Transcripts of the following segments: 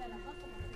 Minuit,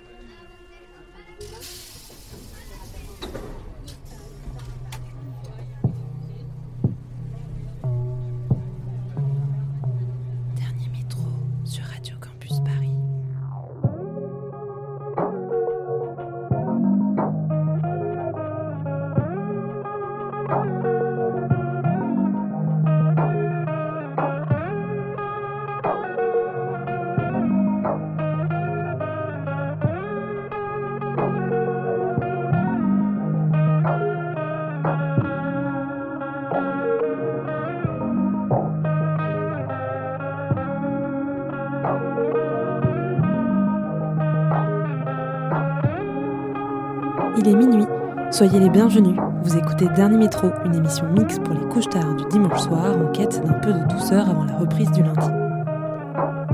soyez les bienvenus. Vous écoutez Dernier Métro, une émission mixte pour les couches tard du dimanche soir en quête d'un peu de douceur avant la reprise du lundi.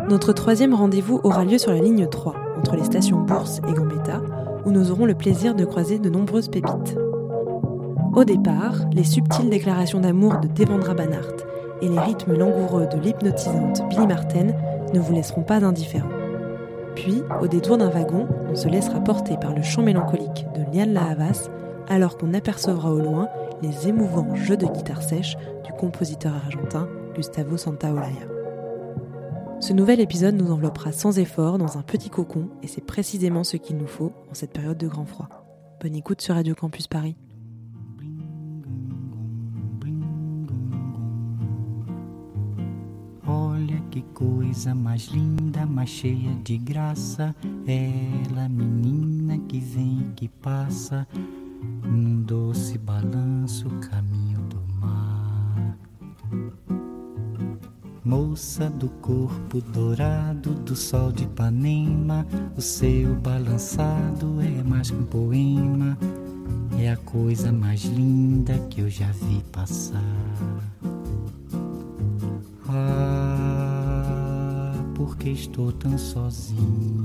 Notre troisième rendez-vous aura lieu sur la ligne 3, entre les stations Bourse et Gambetta, où nous aurons le plaisir de croiser de nombreuses pépites. Au départ, les subtiles déclarations d'amour de Devendra Banhart et les rythmes langoureux de l'hypnotisante Billy Martin ne vous laisseront pas indifférents. Puis, au détour d'un wagon, on se laissera porter par le chant mélancolique de Liane Lahavas, alors qu'on apercevra au loin les émouvants jeux de guitare sèche du compositeur argentin Gustavo Santaolalla. Ce nouvel épisode nous enveloppera sans effort dans un petit cocon et c'est précisément ce qu'il nous faut en cette période de grand froid. Bonne écoute sur Radio Campus Paris. Num doce balanço, caminho do mar. Moça do corpo dourado do sol de Ipanema, o seu balançado é mais que um poema, é a coisa mais linda que eu já vi passar. Ah, porque estou tão sozinho.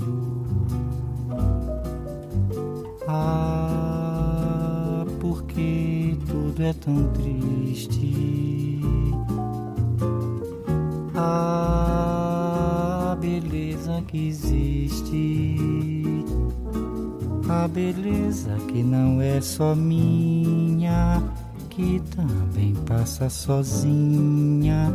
Ah, porque tudo é tão triste. Ah, beleza que existe. A beleza que não é só minha, que também passa sozinha.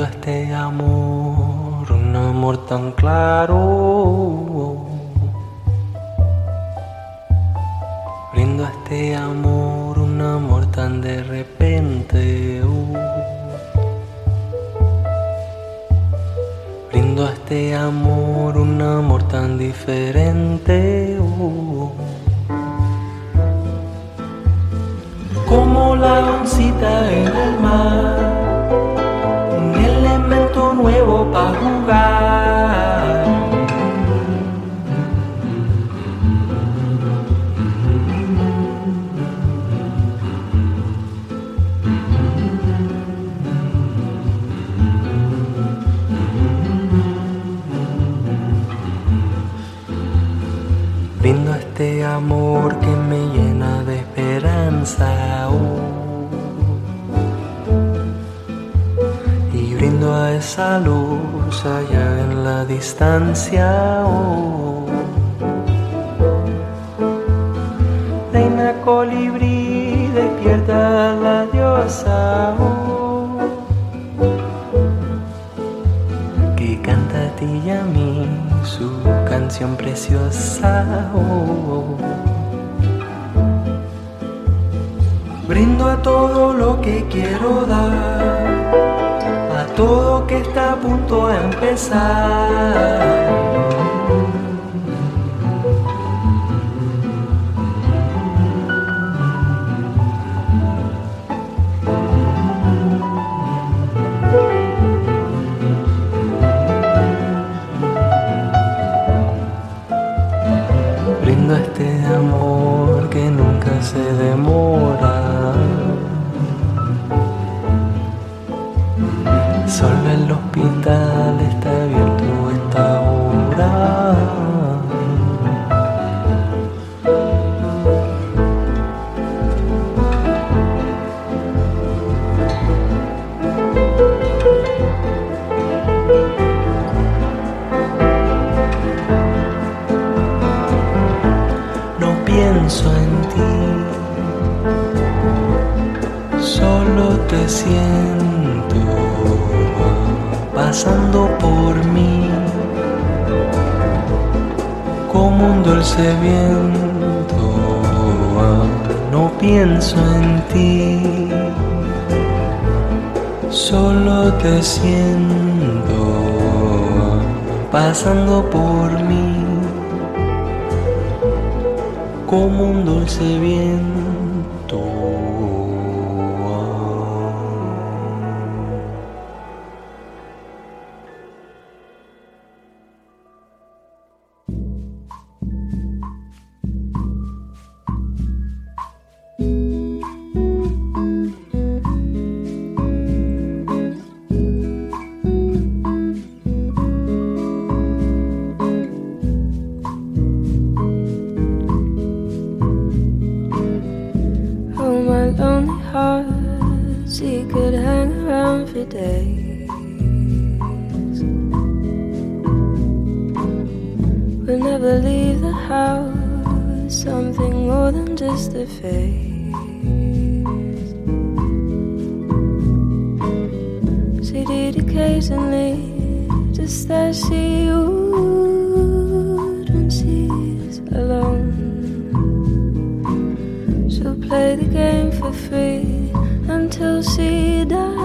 lindo este amor, un amor tan claro. Brindo este amor, un amor tan de repente. Brindo a este amor, un amor tan diferente. Como la oncita en el mar. nuevo para jugar. esa luz allá en la distancia. Oh. Reina colibrí, despierta la diosa oh. que canta a ti y a mí su canción preciosa. Oh. Brindo a todo lo que quiero dar todo que está a punto de empezar. face. She did occasionally, just as she would when she's alone. She'll play the game for free until she dies.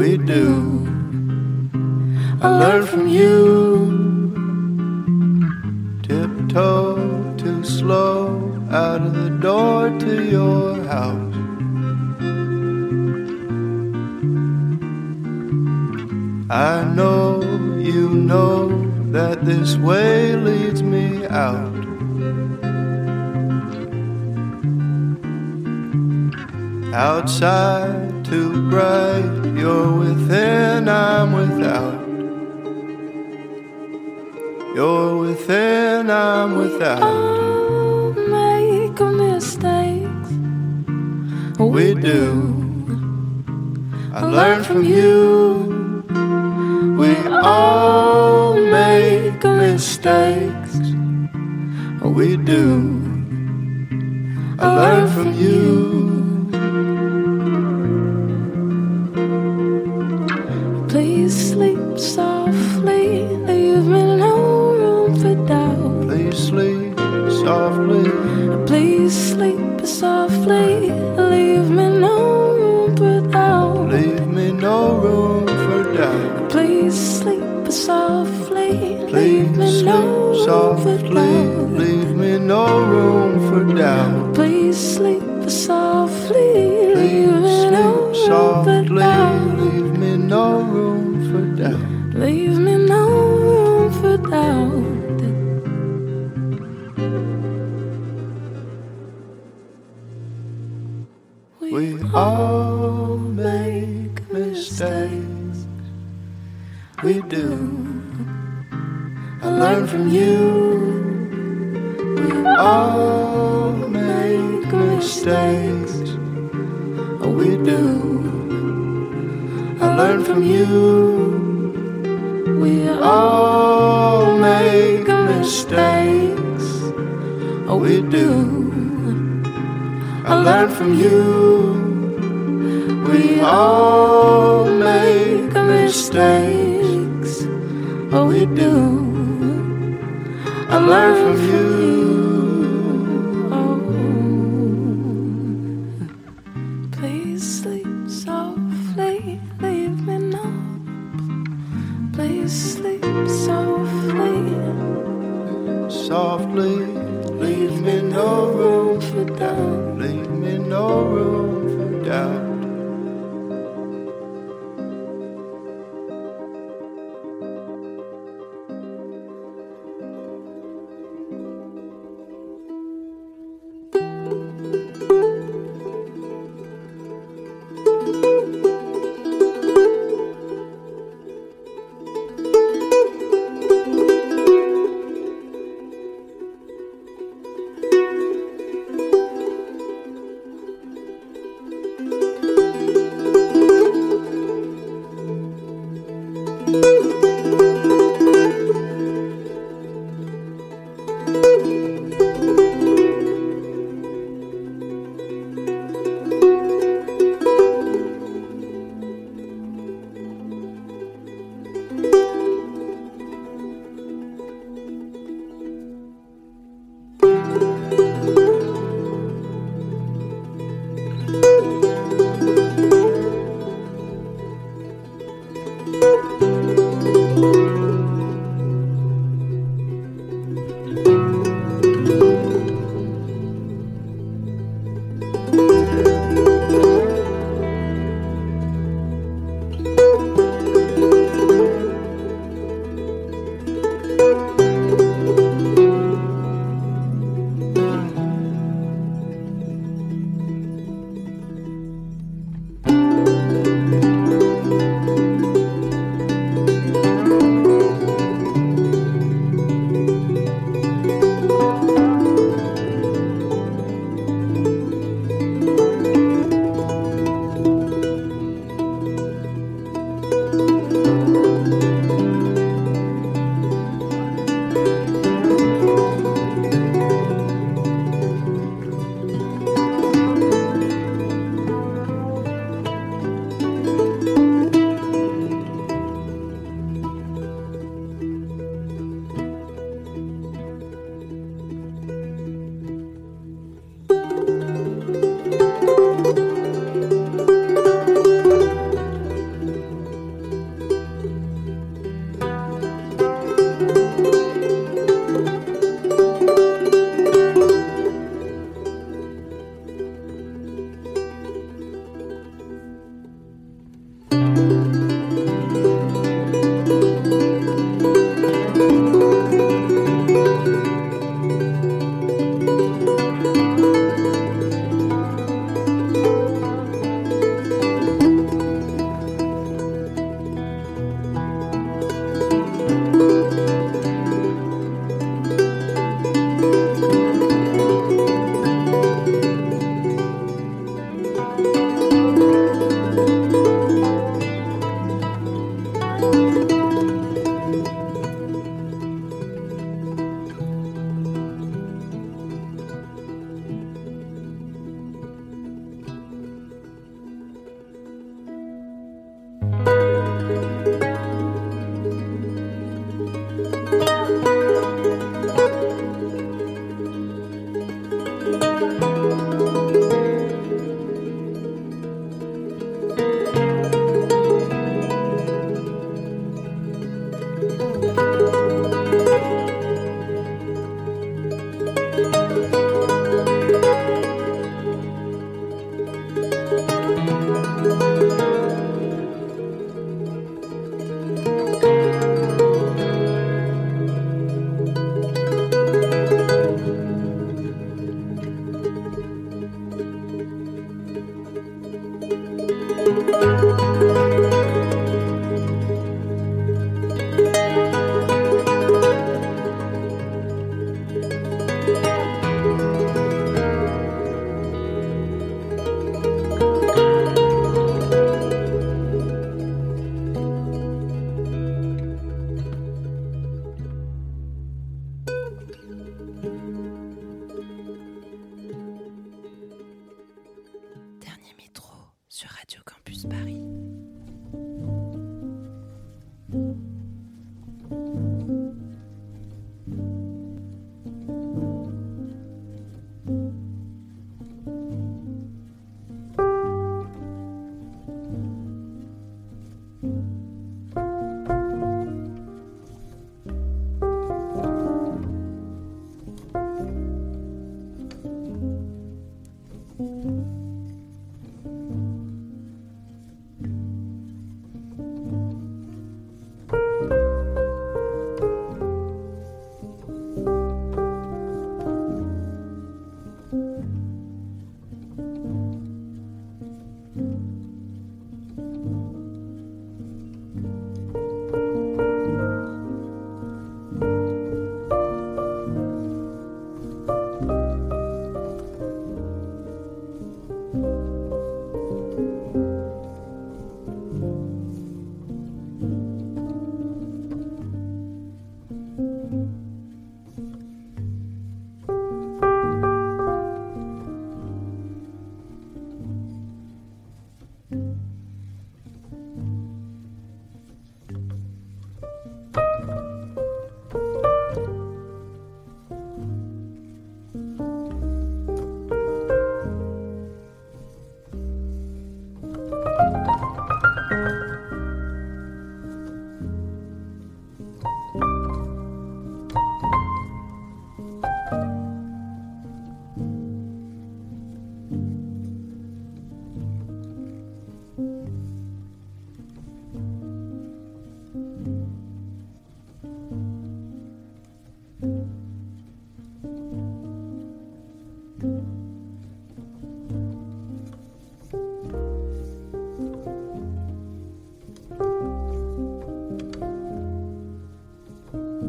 We do. I learn from you. Tiptoe too slow out of the door to your house. I know you know that this way leads me out. Outside too bright, you're within, I'm without. You're within, I'm without. make mistakes. We do. I learn from you. We all make mistakes. We do. I learn from you. For doubt. Please sleep softly, leave Please me no sleep room for softly. doubt. Leave me no room for doubt. Leave me no room for doubt. We all make mistakes. We do. I learn from you. We all mistakes. Oh, we do. I learn from you. We all make mistakes. Oh, we do. I learn from you. We all make mistakes. Oh, we do. I learn from you.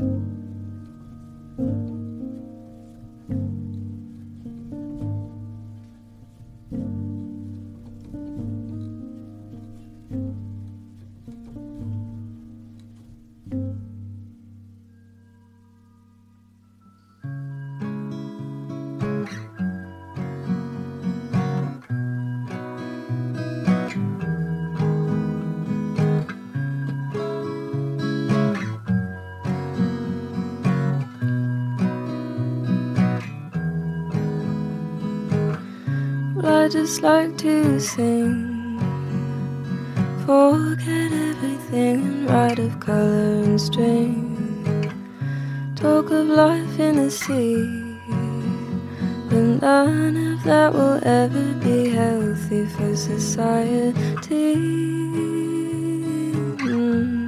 Well, just like to sing. Forget everything and write of color and string. Talk of life in the sea. But none of that will ever be healthy for society. Mm.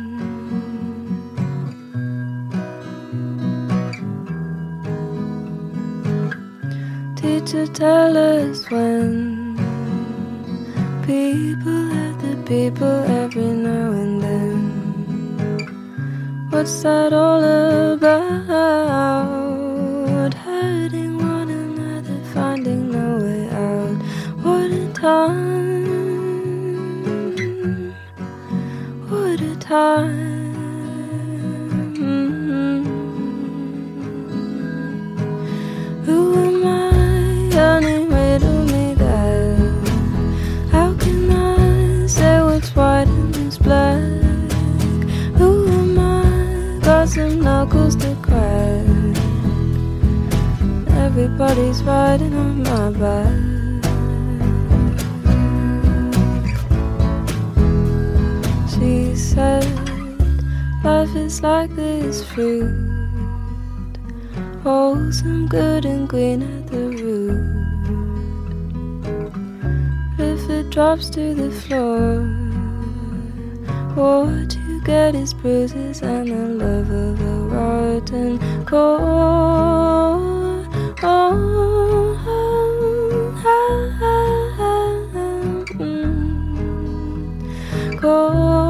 Teacher, tell us when What's that my back. She said, Life is like this fruit, wholesome, good, and green at the root. But if it drops to the floor, what you get is bruises and the love of a rotten core. Oh, time. Go.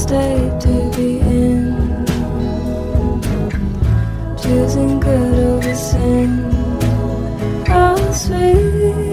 state to be in. Choosing good over sin. Oh, sweet.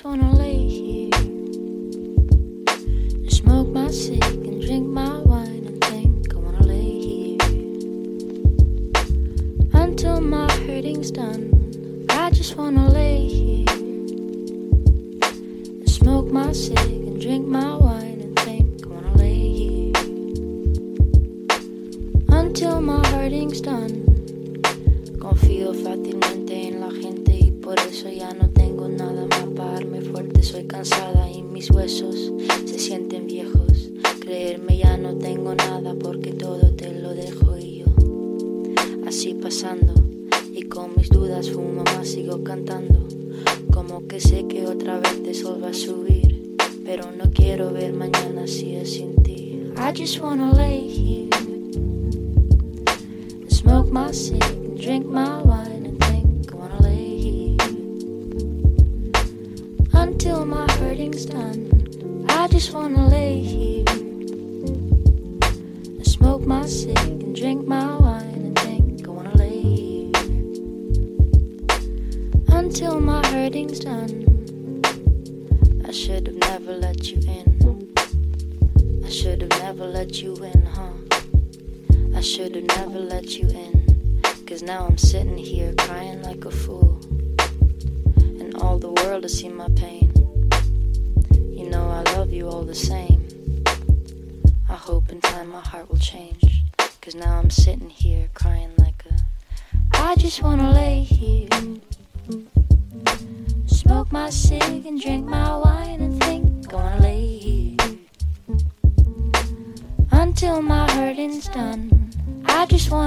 just wanna lay here and smoke my cig and drink my wine and think I wanna lay here until my hurting's done. I just wanna lay.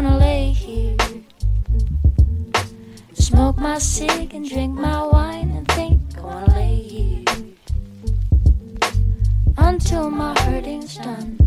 wanna lay here. Smoke my cig and drink my wine and think I wanna lay here. Until my hurting's done.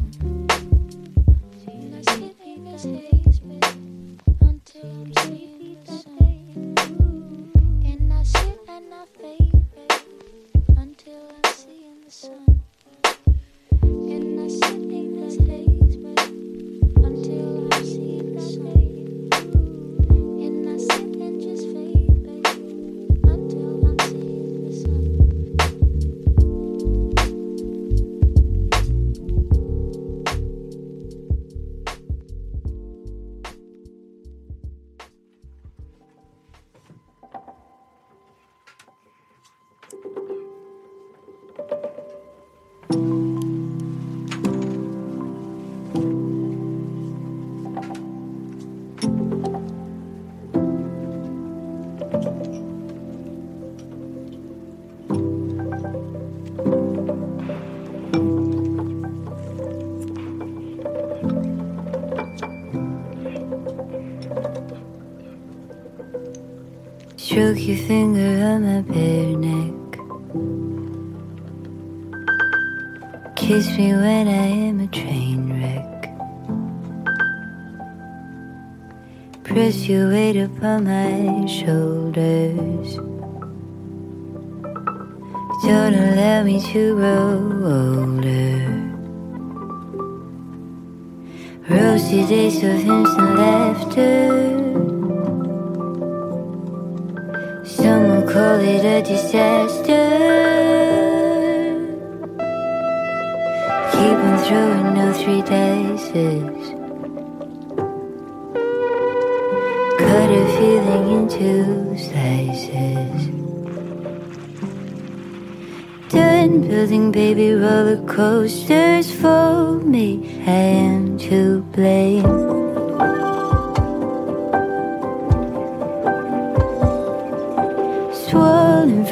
Stroke your finger on my bare neck. Kiss me when I am a train wreck. Press your weight upon my shoulders. Don't allow me to grow older. Roasted days of hymns and laughter. call it a disaster. Keep on throwing no three daisies. Cut a feeling into slices. Done building baby roller coasters for me. I am to blame.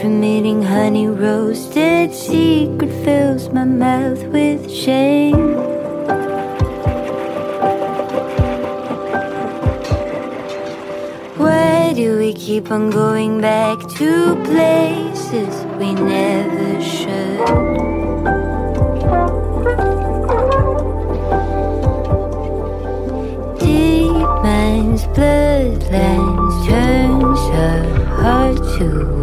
permitting honey roasted secret fills my mouth with shame. Why do we keep on going back to places we never should? minds, bloodlines turns our heart to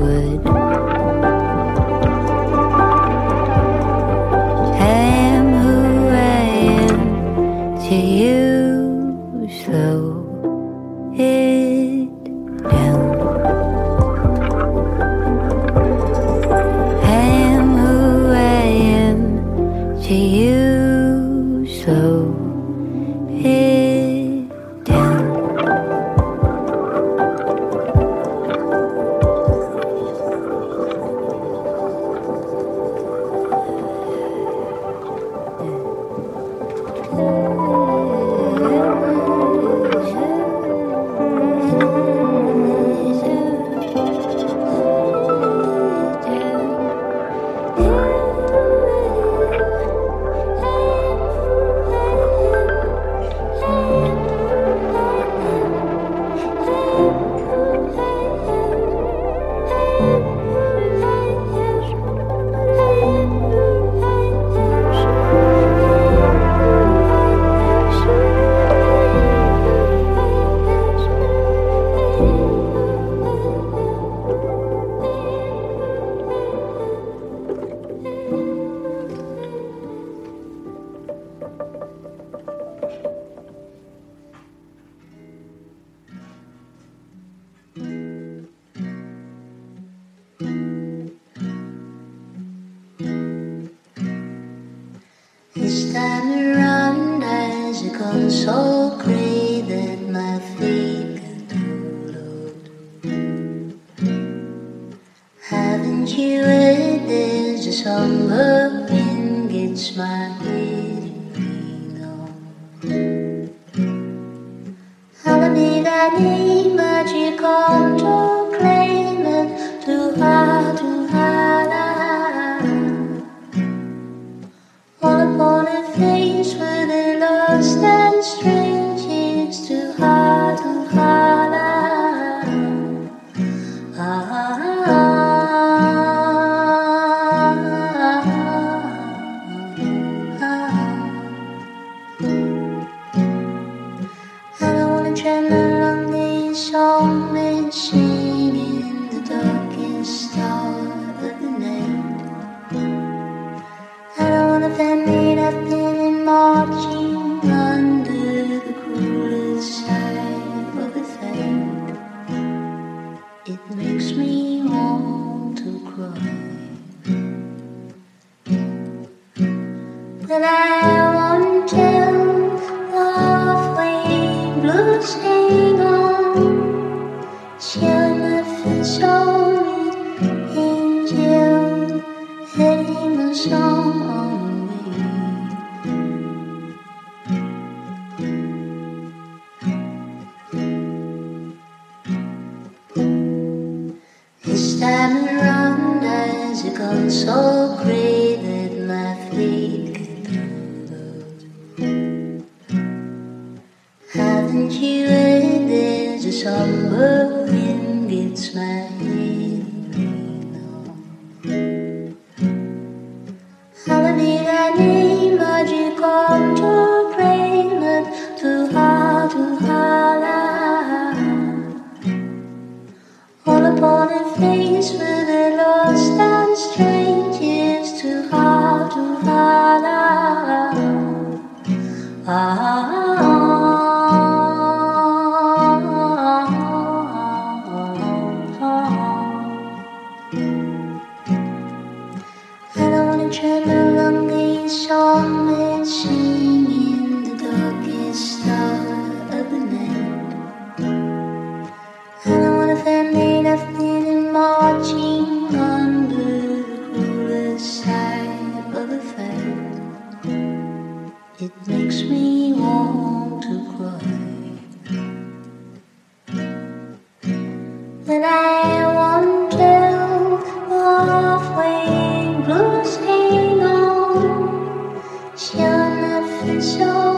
笑。